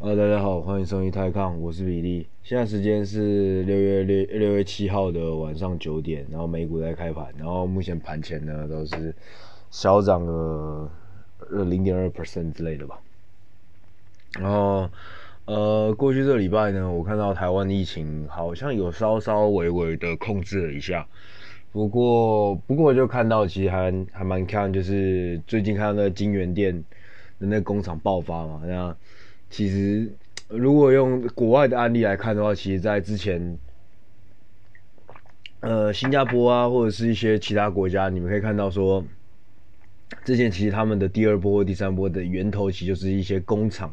呃，大家好，欢迎收听泰康，我是比利。现在时间是六月六六月七号的晚上九点，然后美股在开盘，然后目前盘前呢都是小涨了零点二 percent 之类的吧。然后呃，过去这礼拜呢，我看到台湾疫情好像有稍稍微微的控制了一下，不过不过就看到其实还还蛮看，就是最近看到那个京元电的那工厂爆发嘛，那。其实，如果用国外的案例来看的话，其实，在之前，呃，新加坡啊，或者是一些其他国家，你们可以看到说，之前其实他们的第二波或第三波的源头，其实就是一些工厂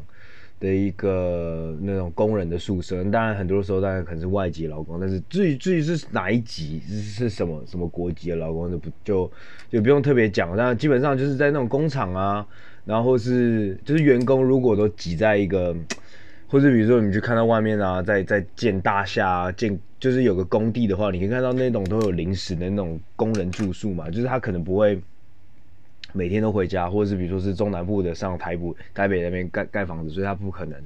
的一个那种工人的宿舍。当然，很多时候当然可能是外籍劳工，但是至于至于是哪一级，是是什么什么国籍的劳工，就不就就不用特别讲。但基本上就是在那种工厂啊。然后是就是员工如果都挤在一个，或者比如说你去看到外面啊，在在建大厦啊，建就是有个工地的话，你可以看到那种都有临时的那种工人住宿嘛，就是他可能不会每天都回家，或者是比如说是中南部的上台北台北那边盖盖房子，所以他不可能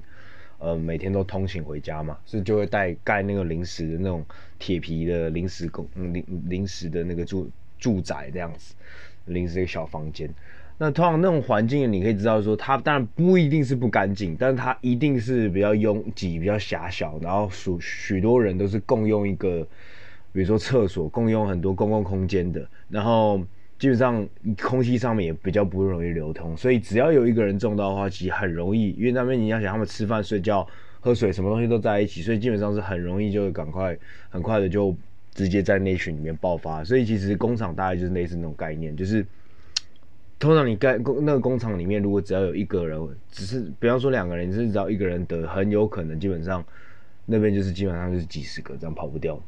呃每天都通勤回家嘛，所以就会带盖那个临时的那种铁皮的临时工临临时的那个住住宅这样子，临时的小房间。那通常那种环境，你可以知道说，它当然不一定是不干净，但是它一定是比较拥挤、比较狭小，然后许许多人都是共用一个，比如说厕所，共用很多公共空间的，然后基本上空气上面也比较不容易流通，所以只要有一个人中到的话，其实很容易，因为那边你要想他们吃饭、睡觉、喝水，什么东西都在一起，所以基本上是很容易就赶快、很快的就直接在那群里面爆发，所以其实工厂大概就是类似那种概念，就是。通常你盖工那个工厂里面，如果只要有一个人，只是比方说两个人，你是只要一个人得，很有可能基本上那边就是基本上就是几十个这样跑不掉。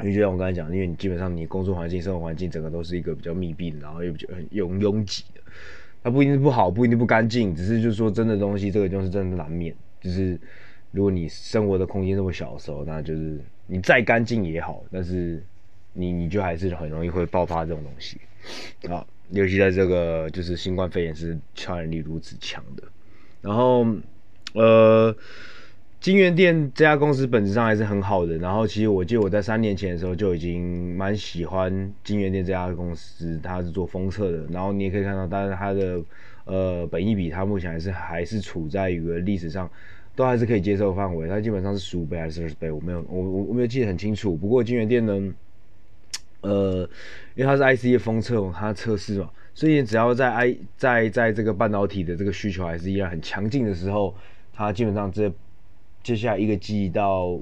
因为就像我刚才讲，因为你基本上你工作环境、生活环境整个都是一个比较密闭的，然后又比较很拥拥挤的。它不一定是不好，不一定不干净，只是就是说真的东西，这个就是真的难免。就是如果你生活的空间这么小的时候，那就是你再干净也好，但是你你就还是很容易会爆发这种东西啊。尤其在这个就是新冠肺炎是传染力如此强的，然后呃，金源电这家公司本质上还是很好的。然后其实我记得我在三年前的时候就已经蛮喜欢金源电这家公司，它是做封测的。然后你也可以看到，但是它的呃本益比，它目前还是还是处在一个历史上都还是可以接受范围。它基本上是十五倍还是二十倍，我没有我我我没有记得很清楚。不过金源电呢？呃，因为它是 IC 的封测，它测试嘛，所以只要在 I 在在这个半导体的这个需求还是依然很强劲的时候，它基本上这接下来一个季到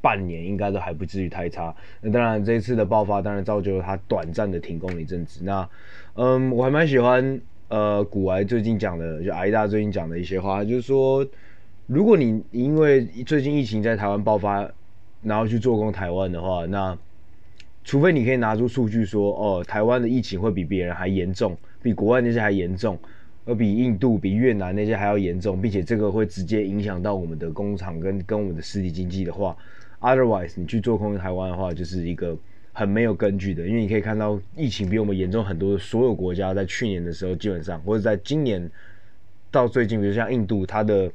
半年应该都还不至于太差。那当然这一次的爆发，当然造就了它短暂的停工一阵子。那嗯，我还蛮喜欢呃古癌最近讲的，就癌大最近讲的一些话，就是说，如果你因为最近疫情在台湾爆发，然后去做工台湾的话，那除非你可以拿出数据说，哦，台湾的疫情会比别人还严重，比国外那些还严重，而比印度、比越南那些还要严重，并且这个会直接影响到我们的工厂跟跟我们的实体经济的话，otherwise 你去做空台湾的话，就是一个很没有根据的，因为你可以看到疫情比我们严重很多的所有国家，在去年的时候基本上，或者在今年到最近，比如像印度，它的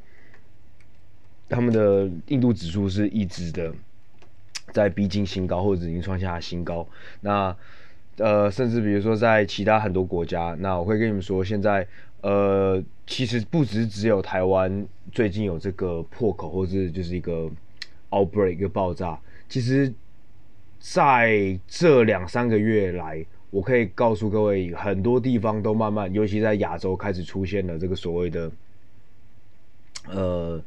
他们的印度指数是一直的。在逼近新高，或者已经创下新高。那呃，甚至比如说在其他很多国家，那我会跟你们说，现在呃，其实不只只有台湾最近有这个破口，或者就是一个 outbreak 一个爆炸。其实在这两三个月来，我可以告诉各位，很多地方都慢慢，尤其在亚洲开始出现了这个所谓的呃。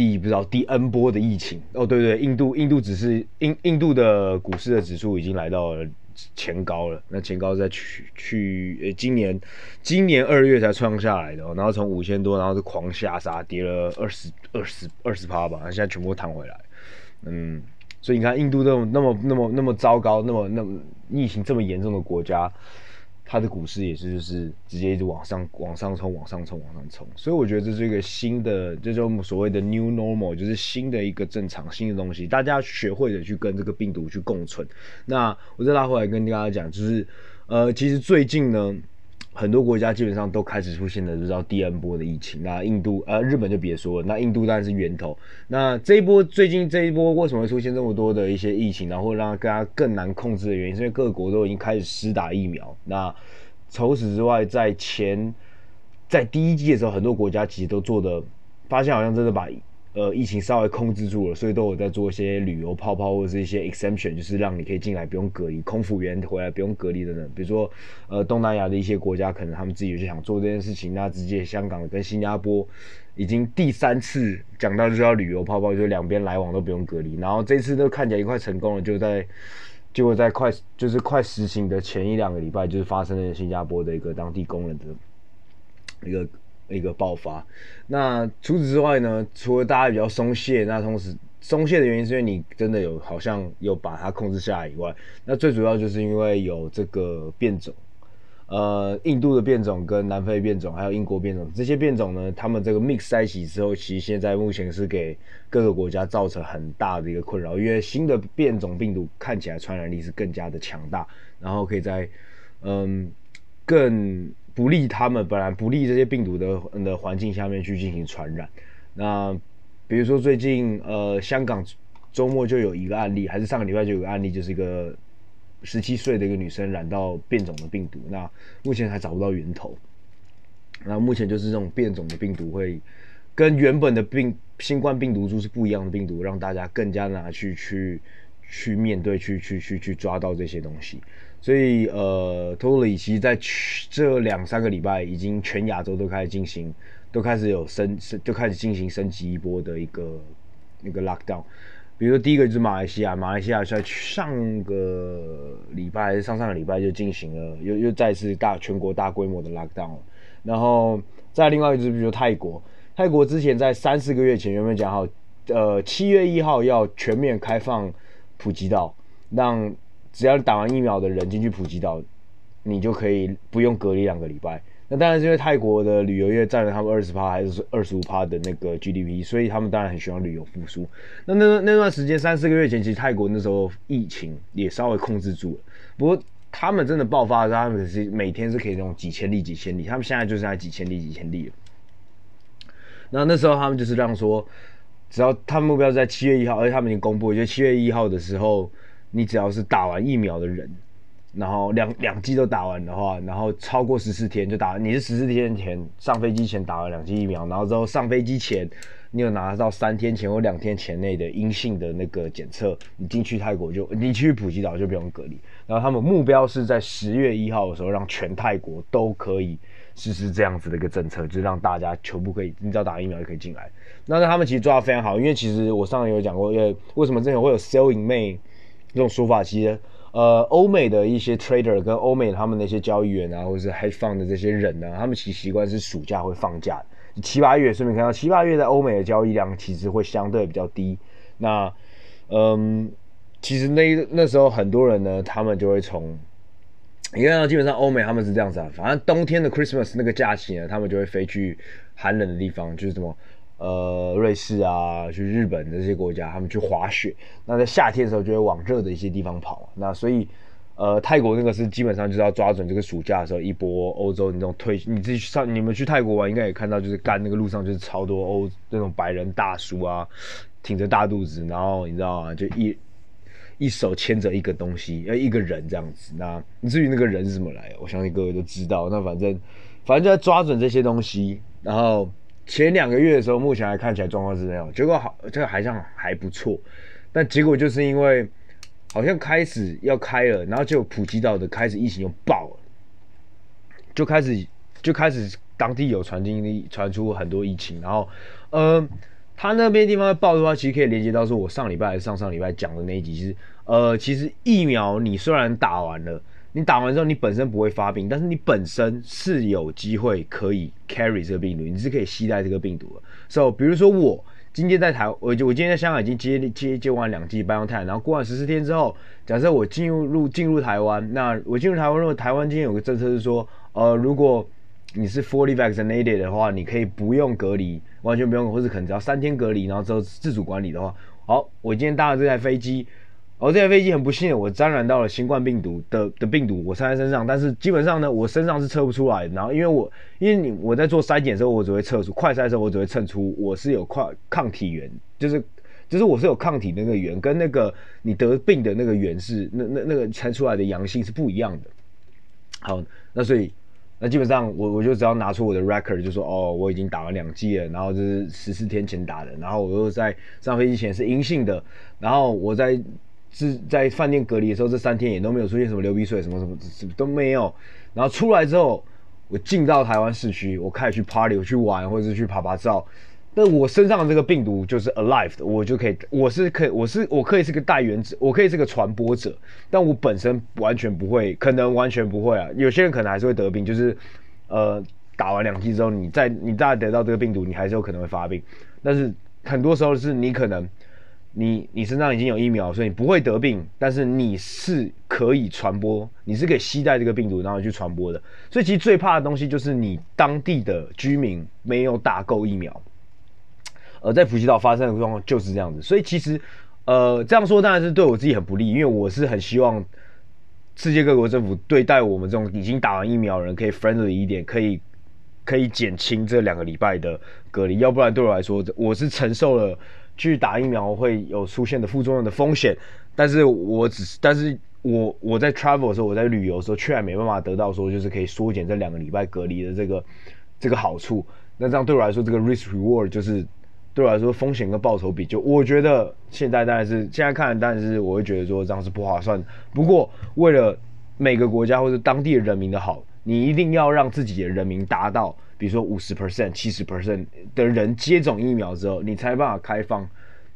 第不知道第 N 波的疫情哦，对对，印度印度只是印印度的股市的指数已经来到了前高了，那前高在去去呃今年今年二月才创下来的，然后从五千多，然后是狂下杀，跌了二十二十二十趴吧，现在全部弹回来，嗯，所以你看印度那么那么那么那么糟糕，那么那么疫情这么严重的国家。它的股市也是，就是直接一直往上、往上冲、往上冲、往上冲，所以我觉得这是一个新的，这种所谓的 new normal，就是新的一个正常、新的东西，大家学会的去跟这个病毒去共存。那我再拉回来跟大家讲，就是呃，其实最近呢，很多国家基本上都开始出现了，就知道第 N 波的疫情。那印度呃，日本就别说了，那印度当然是源头。那这一波最近这一波为什么会出现这么多的一些疫情，然后让大家更难控制的原因，是因为各国都已经开始施打疫苗。那除此之外，在前在第一季的时候，很多国家其实都做的，发现好像真的把。呃，疫情稍微控制住了，所以都有在做一些旅游泡泡或者是一些 exemption，就是让你可以进来不用隔离，空服员回来不用隔离等等。比如说，呃，东南亚的一些国家，可能他们自己就想做这件事情，那直接香港跟新加坡已经第三次讲到就是要旅游泡泡，就两边来往都不用隔离。然后这次都看起来快成功了，就在结果在快就是快实行的前一两个礼拜，就是发生了新加坡的一个当地工人的一个。一个爆发，那除此之外呢？除了大家比较松懈，那同时松懈的原因是因为你真的有好像有把它控制下来以外，那最主要就是因为有这个变种，呃，印度的变种跟南非变种，还有英国变种，这些变种呢，他们这个 mix 在一起之后，其实现在目前是给各个国家造成很大的一个困扰，因为新的变种病毒看起来传染力是更加的强大，然后可以在嗯更。不利他们本来不利这些病毒的的环境下面去进行传染。那比如说最近呃香港周末就有一个案例，还是上个礼拜就有个案例，就是一个十七岁的一个女生染到变种的病毒。那目前还找不到源头。那目前就是这种变种的病毒会跟原本的病新冠病毒株是不一样的病毒，让大家更加拿去去去面对，去去去去抓到这些东西。所以，呃，托里其实在这两三个礼拜，已经全亚洲都开始进行，都开始有升升，就开始进行升级一波的一个那个 lockdown。比如说，第一个就是马来西亚，马来西亚在上个礼拜还是上上个礼拜就进行了，又又再次大全国大规模的 lockdown。然后再另外一个就是，比如泰国，泰国之前在三四个月前原本讲好？呃，七月一号要全面开放普吉岛，让只要打完疫苗的人进去普吉岛，你就可以不用隔离两个礼拜。那当然是因为泰国的旅游业占了他们二十趴还是二十五趴的那个 GDP，所以他们当然很希望旅游复苏。那那那段时间三四个月前，其实泰国那时候疫情也稍微控制住了。不过他们真的爆发的时候，他们是每天是可以那种几千例几千例，他们现在就是在几千例几千例了。那那时候他们就是这样说，只要他们目标是在七月一号，而且他们已经公布，就七月一号的时候。你只要是打完疫苗的人，然后两两剂都打完的话，然后超过十四天就打，你是十四天前上飞机前打了两剂疫苗，然后之后上飞机前你有拿到三天前或两天前内的阴性的那个检测，你进去泰国就你去普吉岛就不用隔离。然后他们目标是在十月一号的时候让全泰国都可以实施这样子的一个政策，就是让大家全部可以，你只要打疫苗就可以进来。那他们其实做得非常好，因为其实我上次有讲过，因为为什么之前会有 Sell in May。这种说法其实，呃，欧美的一些 trader 跟欧美他们那些交易员啊，或者是 hedge fund 的这些人呢、啊，他们其实习惯是暑假会放假，七八月顺便看到七八月在欧美的交易量其实会相对比较低。那，嗯，其实那那时候很多人呢，他们就会从，你看到基本上欧美他们是这样子啊，反正冬天的 Christmas 那个假期呢，他们就会飞去寒冷的地方，就是什么。呃，瑞士啊，去日本的这些国家，他们去滑雪。那在夏天的时候，就会往热的一些地方跑。那所以，呃，泰国那个是基本上就是要抓准这个暑假的时候，一波欧洲那种退。你自己去上，你们去泰国玩，应该也看到，就是干那个路上就是超多欧那种白人大叔啊，挺着大肚子，然后你知道吗？就一一手牵着一个东西，要一个人这样子。那至于那个人是怎么来，我相信各位都知道。那反正反正就要抓准这些东西，然后。前两个月的时候，目前还看起来状况是这样，结果好，这个好像还不错，但结果就是因为好像开始要开了，然后就普吉岛的开始疫情又爆了，就开始就开始当地有传进传出很多疫情，然后呃，他那边地方爆的话，其实可以连接到说我上礼拜还是上上礼拜讲的那一集，就是呃，其实疫苗你虽然打完了。你打完之后，你本身不会发病，但是你本身是有机会可以 carry 这个病毒，你是可以携带这个病毒的。So，比如说我今天在台，我我今天在香港已经接接接完两剂 BioNTech，然后过完十四天之后，假设我进入入进入台湾，那我进入台湾，如果台湾今天有个政策是说，呃，如果你是 fully vaccinated 的话，你可以不用隔离，完全不用，或者可能只要三天隔离，然后之后自主管理的话，好，我今天搭了这台飞机。哦，这台飞机很不幸，我沾染到了新冠病毒的的病毒，我测在身上，但是基本上呢，我身上是测不出来。然后因为我因为你我在做筛检的时候，我只会测出快筛的时候，我只会测出我是有快抗体源，就是就是我是有抗体那个源，跟那个你得病的那个源是那那那个测出来的阳性是不一样的。好，那所以那基本上我我就只要拿出我的 record，就说哦，我已经打了两剂了，然后就是十四天前打的，然后我又在上飞机前是阴性的，然后我在。是在饭店隔离的时候，这三天也都没有出现什么流鼻水，什么什么什么都没有。然后出来之后，我进到台湾市区，我开始去 party，我去玩，或者是去拍拍照。但我身上的这个病毒就是 alive 的，我就可以，我是可以，我是我可以是个带原者，我可以是个传播者。但我本身完全不会，可能完全不会啊。有些人可能还是会得病，就是呃打完两剂之后，你再你再得到这个病毒，你还是有可能会发病。但是很多时候是你可能。你你身上已经有疫苗，所以你不会得病，但是你是可以传播，你是可以携带这个病毒然后去传播的。所以其实最怕的东西就是你当地的居民没有打够疫苗。呃，在普吉岛发生的状况就是这样子。所以其实，呃，这样说当然是对我自己很不利，因为我是很希望世界各国政府对待我们这种已经打完疫苗的人可以 friendly 一点，可以可以减轻这两个礼拜的隔离，要不然对我来说，我是承受了。去打疫苗会有出现的副作用的风险，但是我只是，但是我我在 travel 的时候，我在旅游的时候，却还没办法得到说就是可以缩减这两个礼拜隔离的这个这个好处。那这样对我来说，这个 risk reward 就是对我来说风险跟报酬比，就我觉得现在当然是现在看，当然是我会觉得说这样是不划算。不过为了每个国家或者当地人民的好，你一定要让自己的人民达到。比如说五十 percent、七十 percent 的人接种疫苗之后，你才办法开放。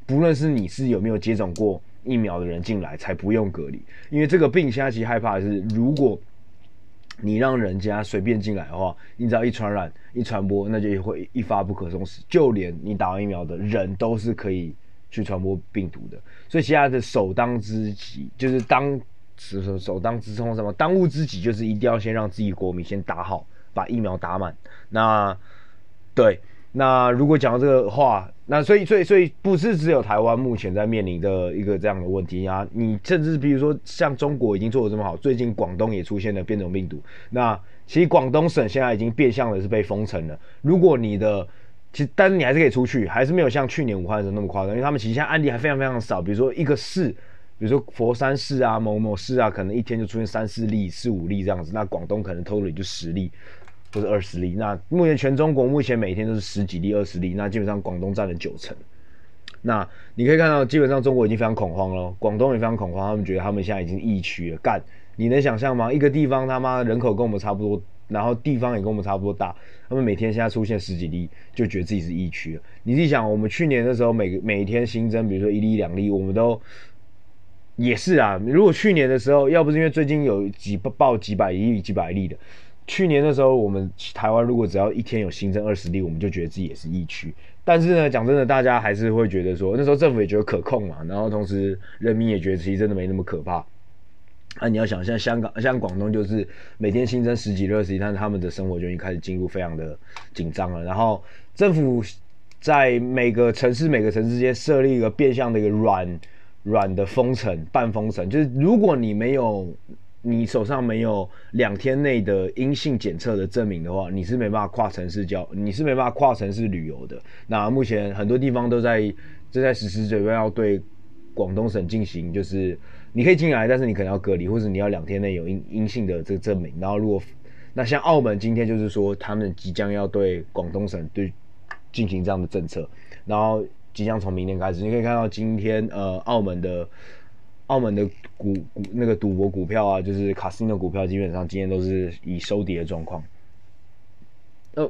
不论是你是有没有接种过疫苗的人进来，才不用隔离。因为这个病现在其实害怕的是，如果你让人家随便进来的话，你只要一传染、一传播，那就会一发不可收拾。就连你打完疫苗的人都是可以去传播病毒的。所以现在的首当之急就是当首首当之冲什么？当务之急就是一定要先让自己国民先打好。把疫苗打满，那对，那如果讲到这个话，那所以所以所以不是只有台湾目前在面临的一个这样的问题啊，你甚至比如说像中国已经做的这么好，最近广东也出现了变种病毒，那其实广东省现在已经变相的是被封城了。如果你的其实，但是你还是可以出去，还是没有像去年武汉的时候那么夸张，因为他们其实案例还非常非常少，比如说一个市，比如说佛山市啊、某某市啊，可能一天就出现三四例、四五例这样子，那广东可能 total 就十例。或者二十例，那目前全中国目前每天都是十几例、二十例，那基本上广东占了九成。那你可以看到，基本上中国已经非常恐慌了，广东也非常恐慌，他们觉得他们现在已经疫区了。干，你能想象吗？一个地方他妈人口跟我们差不多，然后地方也跟我们差不多大，他们每天现在出现十几例，就觉得自己是疫区了。你自己想，我们去年的时候每每天新增，比如说一例两例，我们都也是啊。如果去年的时候，要不是因为最近有几报几百例、几百例的。去年的时候，我们台湾如果只要一天有新增二十例，我们就觉得自己也是疫区。但是呢，讲真的，大家还是会觉得说，那时候政府也觉得可控嘛，然后同时人民也觉得其实真的没那么可怕。啊，你要想像香港、像广东，就是每天新增十几、二十例，但是他们的生活就已经开始进入非常的紧张了。然后政府在每个城市、每个城市之间设立一个变相的一个软软的封城、半封城，就是如果你没有。你手上没有两天内的阴性检测的证明的话，你是没办法跨城市交，你是没办法跨城市旅游的。那目前很多地方都在正在实施，准备要对广东省进行，就是你可以进来，但是你可能要隔离，或者你要两天内有阴阴性的这个证明。然后如果那像澳门今天就是说，他们即将要对广东省对进行这样的政策，然后即将从明天开始，你可以看到今天呃澳门的。澳门的股股那个赌博股票啊，就是卡斯的股票，基本上今天都是以收跌的状况。呃，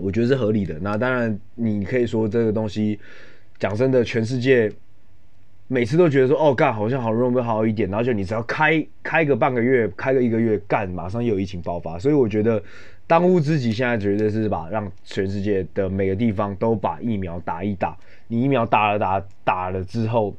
我觉得是合理的。那当然，你可以说这个东西，讲真的，全世界每次都觉得说，哦，干好像好容易好一点，然后就你只要开开个半个月，开个一个月，干马上又有疫情爆发。所以我觉得当务之急现在绝对是把让全世界的每个地方都把疫苗打一打。你疫苗打了打打了之后。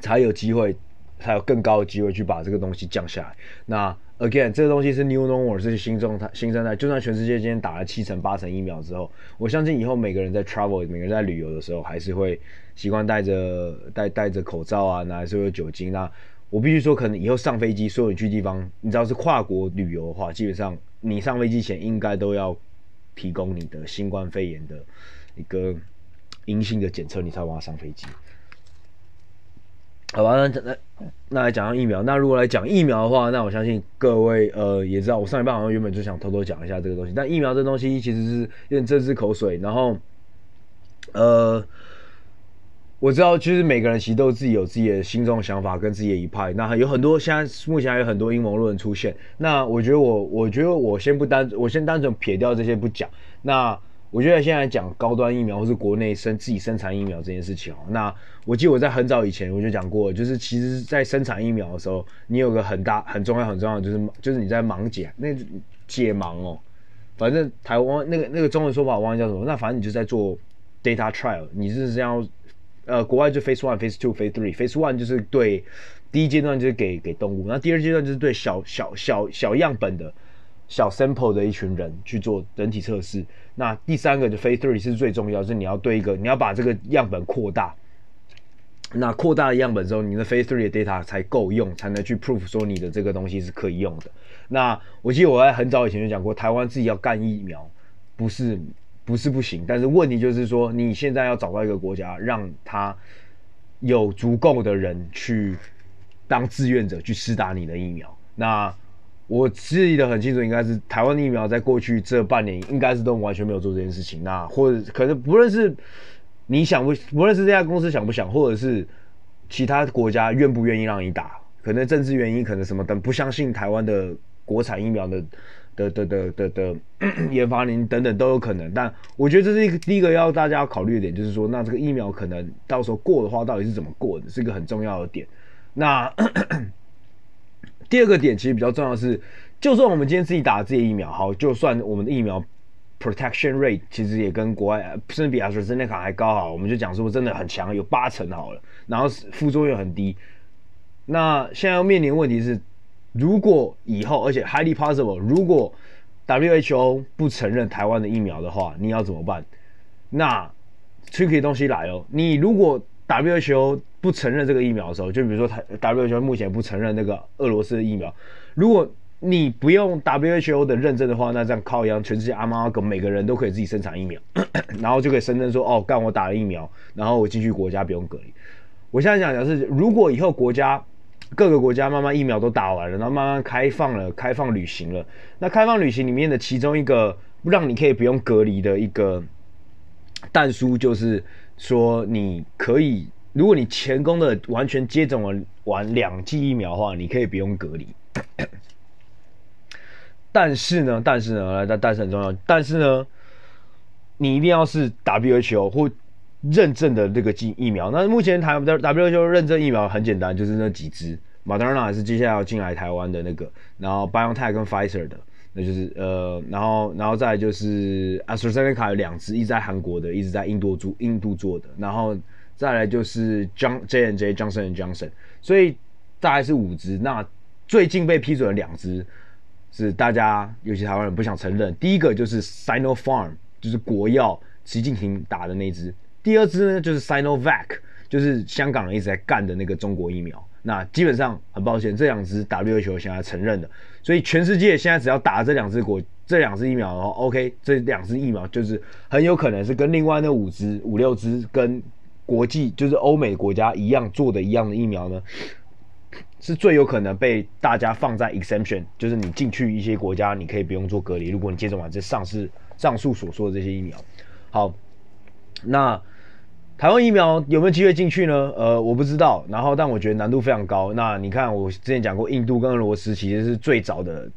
才有机会才有更高的机会去把这个东西降下来。那 again，这个东西是 new normal，是新状态、新生态。就算全世界今天打了七成、八成疫苗之后，我相信以后每个人在 travel，每个人在旅游的时候，还是会习惯戴着戴戴着口罩啊，那还是会有酒精。那我必须说，可能以后上飞机，所有你去地方，你知道是跨国旅游的话，基本上你上飞机前应该都要提供你的新冠肺炎的一个阴性的检测，你才往上飞机。好吧，那那那来讲到疫苗。那如果来讲疫苗的话，那我相信各位呃也知道，我上一半好像原本就想偷偷讲一下这个东西。但疫苗这东西其实是有点政治口水。然后呃，我知道其实每个人其实都自己有自己的心中的想法跟自己的一派。那有很多现在目前还有很多阴谋论出现。那我觉得我我觉得我先不单我先单纯撇掉这些不讲。那我觉得现在讲高端疫苗或是国内生自己生产疫苗这件事情哦，那我记得我在很早以前我就讲过，就是其实，在生产疫苗的时候，你有个很大很重要很重要的就是就是你在盲解那解盲哦，反正台湾那个那个中文说法我忘记叫什么，那反正你就在做 data trial，你是这样，呃，国外就 phase one、phase two、phase three，phase one 就是对第一阶段就是给给动物，那第二阶段就是对小小小小样本的。小 sample 的一群人去做人体测试，那第三个就 phase three 是最重要，是你要对一个，你要把这个样本扩大，那扩大的样本之后，你的 phase three 的 data 才够用，才能去 prove 说你的这个东西是可以用的。那我记得我在很早以前就讲过，台湾自己要干疫苗，不是不是不行，但是问题就是说，你现在要找到一个国家，让他有足够的人去当志愿者去施打你的疫苗，那。我记得很清楚，应该是台湾疫苗在过去这半年，应该是都完全没有做这件事情。那或者可能不论是你想不，不论是这家公司想不想，或者是其他国家愿不愿意让你打，可能政治原因，可能什么等，不相信台湾的国产疫苗的的的的的的研发您等等都有可能。但我觉得这是一个第一个要大家要考虑的点，就是说，那这个疫苗可能到时候过的话，到底是怎么过的，是一个很重要的点。那。第二个点其实比较重要的是，就算我们今天自己打的这些疫苗，好，就算我们的疫苗 protection rate 其实也跟国外甚至比 AstraZeneca 还高好，我们就讲说真的很强，有八成好了，然后副作用很低。那现在要面临问题是，如果以后而且 highly possible，如果 WHO 不承认台湾的疫苗的话，你要怎么办？那 tricky 东西来了，你如果 WHO 不承认这个疫苗的时候，就比如说他 WHO 目前不承认那个俄罗斯的疫苗，如果你不用 WHO 的认证的话，那这样靠一样，全世界阿猫阿狗每个人都可以自己生产疫苗，然后就可以声称说，哦，干我打了疫苗，然后我进去国家不用隔离。我现在想讲是，如果以后国家各个国家慢慢疫苗都打完了，然后慢慢开放了，开放旅行了，那开放旅行里面的其中一个让你可以不用隔离的一个但书就是。说你可以，如果你前功的完全接种了完两剂疫苗的话，你可以不用隔离。但是呢，但是呢，来，但但是很重要，但是呢，你一定要是 WHO 或认证的这个疫疫苗。那目前台的 WHO 认证疫苗很简单，就是那几支，Moderna 还是接下来要进来台湾的那个，然后 BioNTech 跟 Pfizer 的。那就是呃，然后，然后再来就是 AstraZeneca 有两支，一直在韩国的，一直在印度做，印度做的，然后再来就是 J J and J Johnson and Johnson，所以大概是五支。那最近被批准的两支是大家尤其台湾人不想承认，第一个就是 Sinopharm，就是国药习近平打的那支；第二支呢就是 Sinovac，就是香港人一直在干的那个中国疫苗。那基本上很抱歉，这两支 WHO 现在承认的，所以全世界现在只要打这两支国这两支疫苗的话，OK，这两支疫苗就是很有可能是跟另外那五支五六支跟国际就是欧美国家一样做的一样的疫苗呢，是最有可能被大家放在 exception，就是你进去一些国家你可以不用做隔离，如果你接种完这上市上述所说的这些疫苗，好，那。台湾疫苗有没有机会进去呢？呃，我不知道。然后，但我觉得难度非常高。那你看，我之前讲过，印度跟俄罗斯其实是最早的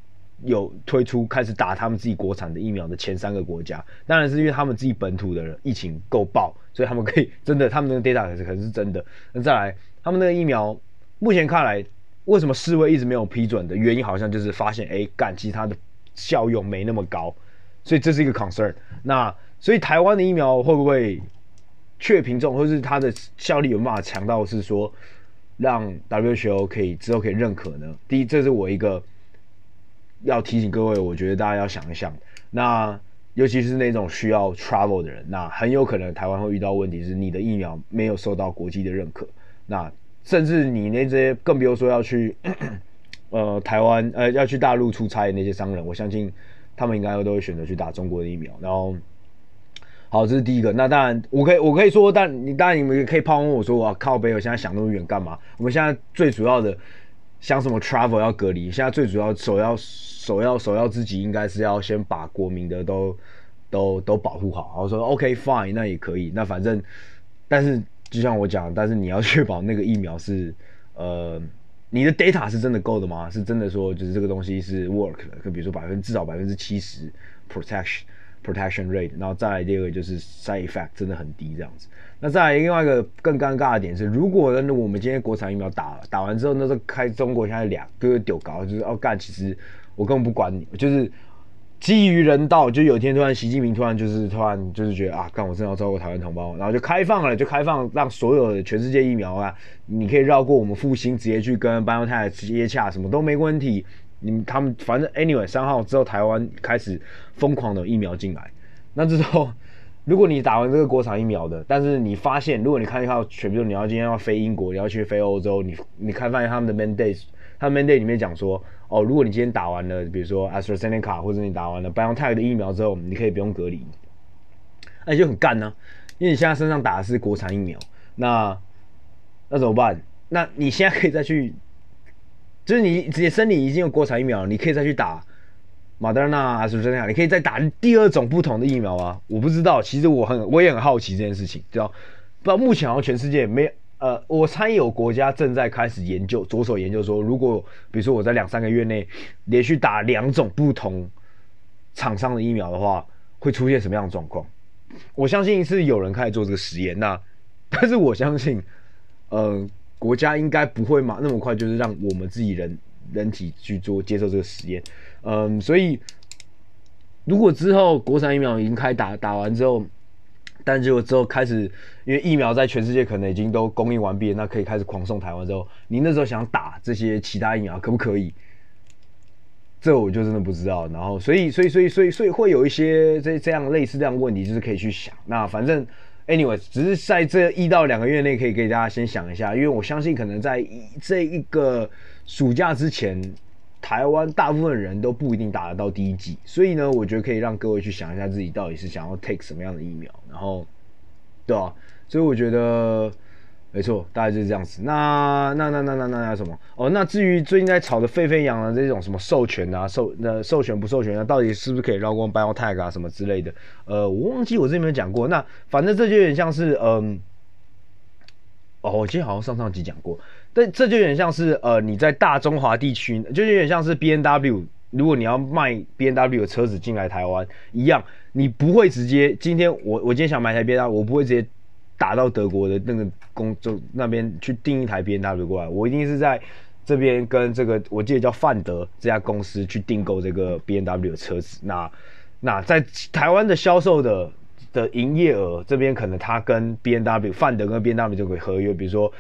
有推出开始打他们自己国产的疫苗的前三个国家。当然是因为他们自己本土的人疫情够爆，所以他们可以真的，他们那个 data 可是可是真的。那再来，他们那个疫苗目前看来，为什么世卫一直没有批准的原因，好像就是发现，哎，干，其他的效用没那么高，所以这是一个 concern。那所以台湾的疫苗会不会？确品种或是它的效力有办法强到是说，让 WHO 可以之后可以认可呢？第一，这是我一个要提醒各位，我觉得大家要想一想。那尤其是那种需要 travel 的人，那很有可能台湾会遇到问题是，你的疫苗没有受到国际的认可。那甚至你那些更不用说要去呃台湾呃要去大陆出差的那些商人，我相信他们应该都会选择去打中国的疫苗。然后。好，这是第一个。那当然，我可以，我可以说，但你当然你们也可以抛问我说，我靠北，我现在想那么远干嘛？我们现在最主要的想什么？travel 要隔离，现在最主要首要首要首要自己应该是要先把国民的都都都保护好。然后说 OK fine，那也可以。那反正，但是就像我讲，但是你要确保那个疫苗是呃，你的 data 是真的够的吗？是真的说就是这个东西是 work 的？可比如说百分至少百分之七十 protection。Protection rate，然后再来第二个就是 side effect 真的很低这样子。那再来另外一个更尴尬的点是，如果呢我们今天国产疫苗打了，打完之后那时候开中国现在两个丢高，就是哦干，其实我根本不管你，就是基于人道，就有一天突然习近平突然就是突然就是觉得啊干，我真的要照顾台湾同胞，然后就开放了，就开放让所有的全世界疫苗啊，你可以绕过我们复兴直接去跟 BioNTech 接洽，什么都没问题。你们他们反正 anyway 三号之后台湾开始疯狂的疫苗进来，那之后 如果你打完这个国产疫苗的，但是你发现如果你看一看全部，你要今天要飞英国，你要去飞欧洲，你你看发现他们的 mandate，他们 mandate 里面讲说，哦，如果你今天打完了，比如说 AstraZeneca 或者你打完了 BioNTech 的疫苗之后，你可以不用隔离，那就很干呢、因为你现在身上打的是国产疫苗，那那怎么办？那你现在可以再去。就是你自己身体已经有国产疫苗，你可以再去打马德纳还是怎样？你可以再打第二种不同的疫苗啊？我不知道，其实我很我也很好奇这件事情，知道？不知道目前好像全世界没有呃，我猜有国家正在开始研究，着手研究说，如果比如说我在两三个月内连续打两种不同厂商的疫苗的话，会出现什么样的状况？我相信是有人开始做这个实验，那但是我相信，呃。国家应该不会嘛那么快，就是让我们自己人人体去做接受这个实验，嗯，所以如果之后国产疫苗已经开打打完之后，但结果之后开始，因为疫苗在全世界可能已经都供应完毕，那可以开始狂送台湾之后，你那时候想打这些其他疫苗可不可以？这我就真的不知道。然后，所以，所以，所以，所以，所以会有一些这这样类似这样问题，就是可以去想。那反正。Anyway，只是在这一到两个月内，可以给大家先想一下，因为我相信可能在这一个暑假之前，台湾大部分人都不一定打得到第一剂，所以呢，我觉得可以让各位去想一下自己到底是想要 take 什么样的疫苗，然后，对啊，所以我觉得。没错，大概就是这样子。那那那那那那那什么？哦，那至于最近在炒得沸沸扬扬的这种什么授权啊、授那授权不授权啊，到底是不是可以绕过 Biotech 啊什么之类的？呃，我忘记我这边有没有讲过。那反正这就有点像是嗯，哦，我记得好像上上集讲过。但这就有点像是呃，你在大中华地区，就有点像是 BMW，如果你要卖 BMW 的车子进来台湾一样，你不会直接今天我我今天想买台 B N W，我不会直接。打到德国的那个工就那边去订一台 B N W 过来，我一定是在这边跟这个我记得叫范德这家公司去订购这个 B N W 的车子。那那在台湾的销售的的营业额这边，可能他跟 B N W 范德跟 B N W 这个合约，比如说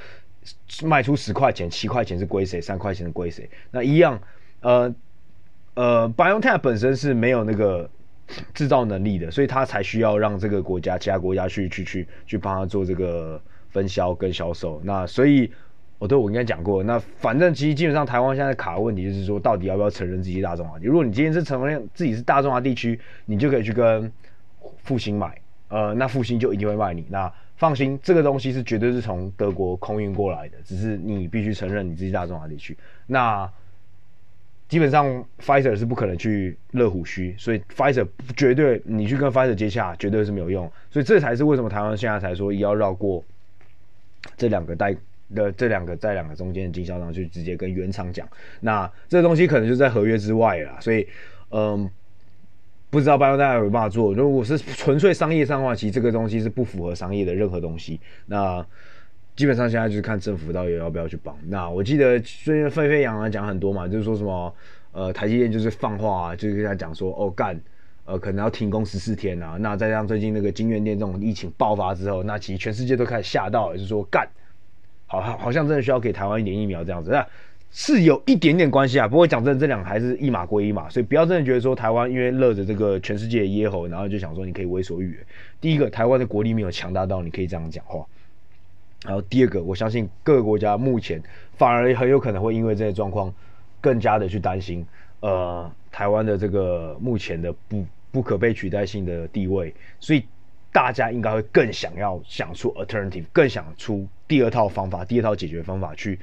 卖出十块钱，七块钱是归谁，三块钱是归谁？那一样，呃呃，BioNTech 本身是没有那个。制造能力的，所以他才需要让这个国家、其他国家去、去、去、去帮他做这个分销跟销售。那所以，我对我应该讲过，那反正其实基本上台湾现在卡的问题就是说，到底要不要承认自己大中华？如果你今天是承认自己是大中华地区，你就可以去跟复兴买，呃，那复兴就一定会卖你。那放心，这个东西是绝对是从德国空运过来的，只是你必须承认你自己大中华地区。那基本上，Pfizer 是不可能去乐虎须，所以 Pfizer 绝对你去跟 Pfizer 接洽，绝对是没有用。所以这才是为什么台湾现在才说要绕过这两个代的这两个在两个中间的经销商去直接跟原厂讲。那这东西可能就在合约之外了，所以嗯，不知道 BioNTech 有没有办法做。如果是纯粹商业上的话，其实这个东西是不符合商业的任何东西。那基本上现在就是看政府到底要不要去帮。那我记得最近沸沸扬扬讲很多嘛，就是说什么呃台积电就是放话、啊，就是跟他讲说哦干，呃可能要停工十四天啊。那再加上最近那个晶圆店这种疫情爆发之后，那其实全世界都开始吓到了，就是说干，好好好像真的需要给台湾一点疫苗这样子，那是有一点点关系啊。不过讲真的，这两个还是一码归一码，所以不要真的觉得说台湾因为乐着这个全世界的咽喉，然后就想说你可以为所欲为。第一个，台湾的国力没有强大到你可以这样讲话。然后第二个，我相信各个国家目前反而很有可能会因为这些状况，更加的去担心，呃，台湾的这个目前的不不可被取代性的地位，所以大家应该会更想要想出 alternative，更想出第二套方法，第二套解决方法去。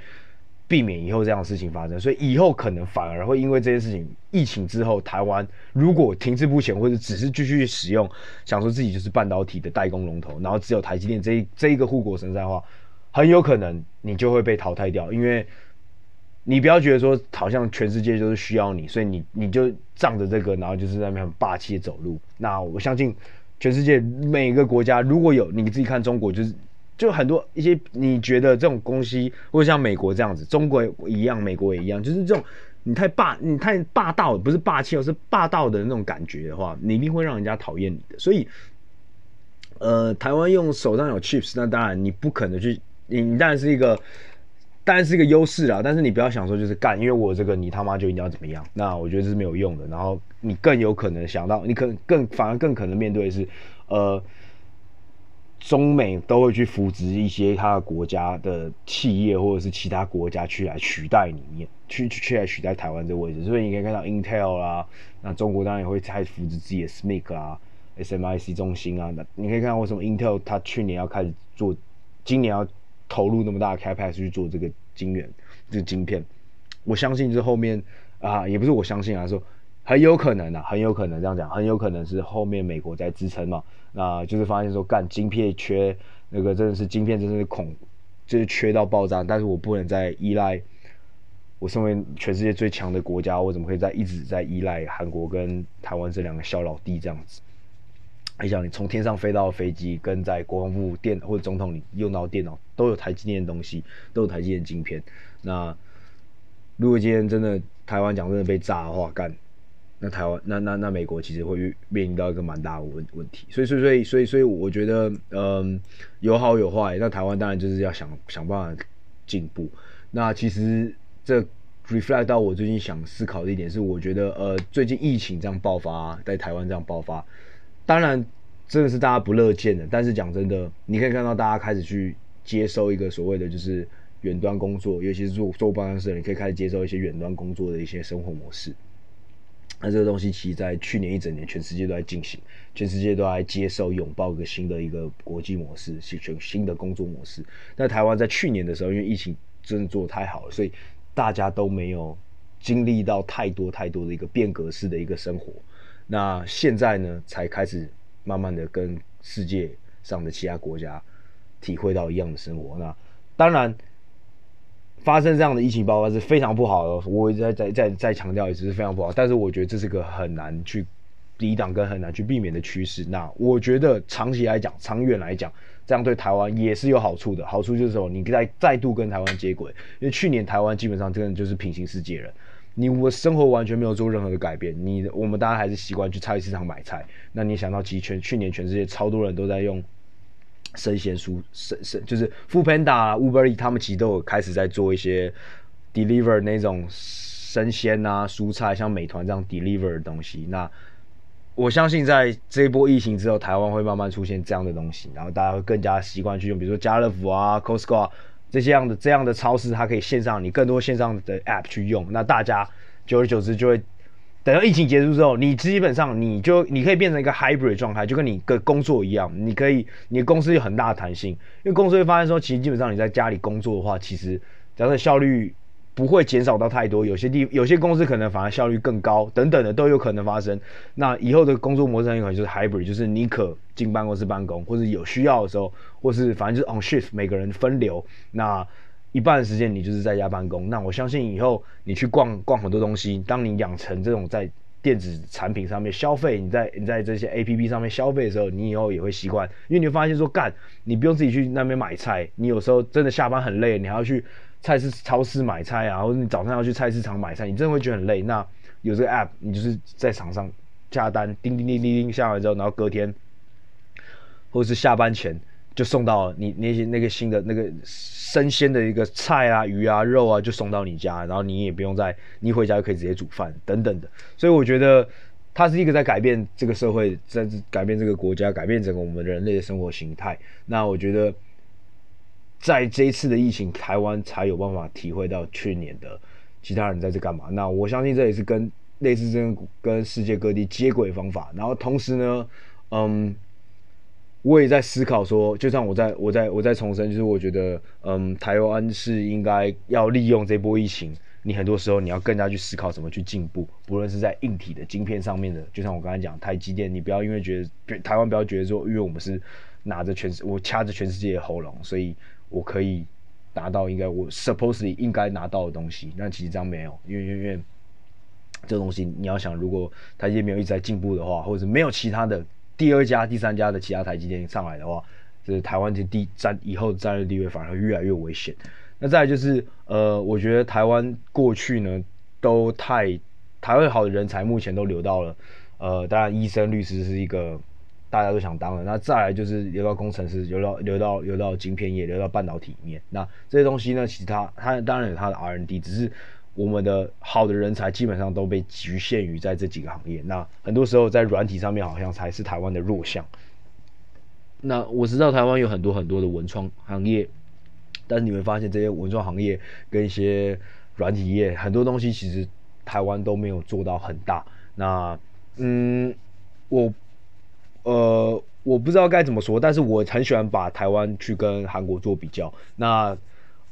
避免以后这样的事情发生，所以以后可能反而会因为这件事情，疫情之后，台湾如果停滞不前，或者只是继续使用，想说自己就是半导体的代工龙头，然后只有台积电这一这一个护国神山的话，很有可能你就会被淘汰掉。因为你不要觉得说好像全世界就是需要你，所以你你就仗着这个，然后就是在那边很霸气的走路。那我相信全世界每一个国家如果有你自己看中国就是。就很多一些你觉得这种东西，或者像美国这样子，中国一样，美国也一样，就是这种你太霸，你太霸道，不是霸气，而是霸道的那种感觉的话，你一定会让人家讨厌你的。所以，呃，台湾用手上有 chips，那当然你不可能去，你你当然是一个，当然是一个优势啦。但是你不要想说就是干，因为我这个你他妈就一定要怎么样，那我觉得这是没有用的。然后你更有可能想到，你可能更反而更可能面对的是，呃。中美都会去扶植一些他的国家的企业，或者是其他国家去来取代里面，去去去来取代台湾这个位置。所以你可以看到 Intel 啦，那中国当然也会开始扶植自己的 SMIC 啊、SMIC 中芯啊。那你可以看到为什么 Intel 它去年要开始做，今年要投入那么大的 Capex 去做这个晶圆、这个晶片。我相信这后面啊，也不是我相信啊，说。很有可能啊，很有可能这样讲，很有可能是后面美国在支撑嘛，那就是发现说干晶片缺，那个真的是晶片真的是恐，就是缺到爆炸，但是我不能再依赖，我身为全世界最强的国家，我怎么可以再一直在依赖韩国跟台湾这两个小老弟这样子？你想，你从天上飞到飞机，跟在国防部电或者总统里用到电脑，都有台积电的东西，都有台积电晶片。那如果今天真的台湾讲真的被炸的话，干。那台湾，那那那美国其实会面临到一个蛮大的问问题，所以所以所以所以所以我觉得，嗯，有好有坏。那台湾当然就是要想想办法进步。那其实这 reflect 到我最近想思考的一点是，我觉得呃，最近疫情这样爆发，在台湾这样爆发，当然真的是大家不乐见的。但是讲真的，你可以看到大家开始去接受一个所谓的就是远端工作，尤其是做做办公室的人，你可以开始接受一些远端工作的一些生活模式。那这个东西其实，在去年一整年，全世界都在进行，全世界都在接受、拥抱一个新的一个国际模式，是全新的工作模式。那台湾在去年的时候，因为疫情真的做得太好了，所以大家都没有经历到太多太多的一个变革式的一个生活。那现在呢，才开始慢慢的跟世界上的其他国家体会到一样的生活。那当然。发生这样的疫情爆发是非常不好的，我一直在在在强调，也是非常不好。但是我觉得这是个很难去抵挡跟很难去避免的趋势。那我觉得长期来讲，长远来讲，这样对台湾也是有好处的。好处就是说，你再再度跟台湾接轨，因为去年台湾基本上真的就是平行世界人，你我生活完全没有做任何的改变。你我们大家还是习惯去菜市场买菜。那你想到，集全去年全世界超多人都在用。生鲜蔬生生就是 f o o Panda、Uber Eats 他们其实都有开始在做一些 deliver 那种生鲜啊蔬菜，像美团这样 deliver 的东西。那我相信在这一波疫情之后，台湾会慢慢出现这样的东西，然后大家会更加习惯去用，比如说家乐福啊、Costco 啊这些样的这样的超市，它可以线上你更多线上的 app 去用。那大家久而久之就会。等到疫情结束之后，你基本上你就你可以变成一个 hybrid 状态，就跟你的工作一样，你可以你的公司有很大的弹性，因为公司会发现说，其实基本上你在家里工作的话，其实假设效率不会减少到太多，有些地有些公司可能反而效率更高，等等的都有可能发生。那以后的工作模式很有可能就是 hybrid，就是你可进办公室办公，或者有需要的时候，或是反正就是 on shift，每个人分流。那一半时间你就是在家办公，那我相信以后你去逛逛很多东西，当你养成这种在电子产品上面消费，你在你在这些 APP 上面消费的时候，你以后也会习惯，因为你会发现说干，你不用自己去那边买菜，你有时候真的下班很累，你还要去菜市超市买菜啊，或者你早上要去菜市场买菜，你真的会觉得很累。那有这个 App，你就是在场上下单，叮叮叮叮叮下完之后，然后隔天或者是下班前。就送到你那些那个新的那个生鲜的一个菜啊、鱼啊、肉啊，就送到你家，然后你也不用再你回家就可以直接煮饭等等的。所以我觉得它是一个在改变这个社会，在改变这个国家，改变整个我们人类的生活形态。那我觉得在这一次的疫情，台湾才有办法体会到去年的其他人在这干嘛。那我相信这也是跟类似这种跟世界各地接轨方法。然后同时呢，嗯。我也在思考说，就像我在我在我在重申，就是我觉得，嗯，台湾是应该要利用这波疫情，你很多时候你要更加去思考怎么去进步，不论是在硬体的晶片上面的，就像我刚才讲台积电，你不要因为觉得台湾不要觉得说，因为我们是拿着全我掐着全世界的喉咙，所以我可以拿到应该我 supposedly 应该拿到的东西，但其实这样没有，因为因为因为这东西你要想，如果台积电没有一直在进步的话，或者是没有其他的。第二家、第三家的其他台积电上来的话，就是台湾的地战以后的战略地位反而越来越危险。那再来就是，呃，我觉得台湾过去呢都太台湾好的人才目前都流到了，呃，当然医生、律师是一个大家都想当的。那再来就是流到工程师，流到流到流到晶片业，流到半导体里面。那这些东西呢，其他它当然有它的 R&D，只是。我们的好的人才基本上都被局限于在这几个行业，那很多时候在软体上面好像才是台湾的弱项。那我知道台湾有很多很多的文创行业，但是你会发现这些文创行业跟一些软体业很多东西其实台湾都没有做到很大。那嗯，我呃我不知道该怎么说，但是我很喜欢把台湾去跟韩国做比较。那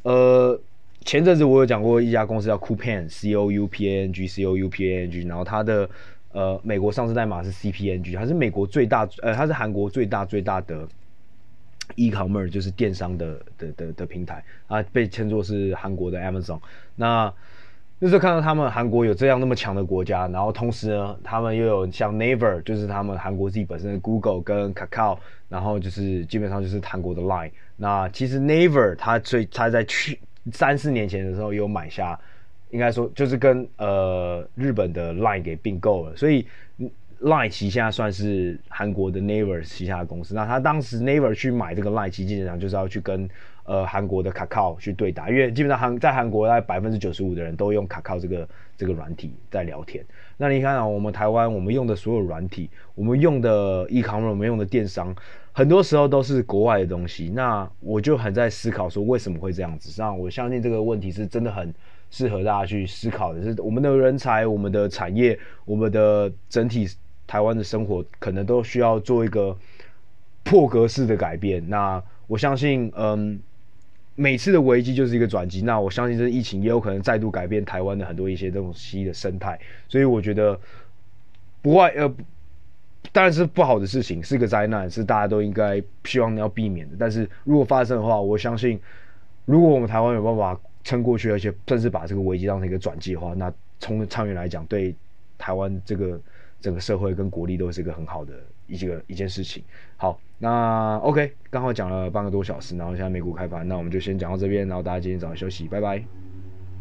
呃。前阵子我有讲过一家公司叫 Coupan C O U P A N G C O U P A N G，然后它的呃美国上市代码是 C P N G，它是美国最大呃它是韩国最大最大的 e-commerce 就是电商的的的的平台啊，被称作是韩国的 Amazon。那那时候看到他们韩国有这样那么强的国家，然后同时呢，他们又有像 Naver，就是他们韩国自己本身的 Google 跟 Kakao，然后就是基本上就是韩国的 Line。那其实 Naver 它最它在去。三四年前的时候有买下，应该说就是跟呃日本的 Line 给并购了，所以 Line 旗下算是韩国的 Naver 旗下的公司。那他当时 Naver 去买这个 Line，其基本上就是要去跟呃韩国的 Kakao 去对打，因为基本上韩在韩国大概百分之九十五的人都用 Kakao 这个这个软体在聊天。那你看啊，我们台湾我们用的所有软体，我们用的 e-commerce，我们用的电商。很多时候都是国外的东西，那我就很在思考说为什么会这样子。那我相信这个问题是真的很适合大家去思考的。是我们的人才、我们的产业、我们的整体台湾的生活，可能都需要做一个破格式的改变。那我相信，嗯，每次的危机就是一个转机。那我相信这疫情也有可能再度改变台湾的很多一些东西的生态。所以我觉得不外呃。当然是不好的事情，是个灾难，是大家都应该希望要避免的。但是如果发生的话，我相信，如果我们台湾有办法撑过去，而且甚至把这个危机当成一个转机的话，那从长远来讲，对台湾这个整个社会跟国力都是一个很好的一个一件事情。好，那 OK，刚好讲了半个多小时，然后现在美股开盘，那我们就先讲到这边，然后大家今天早上休息，拜拜。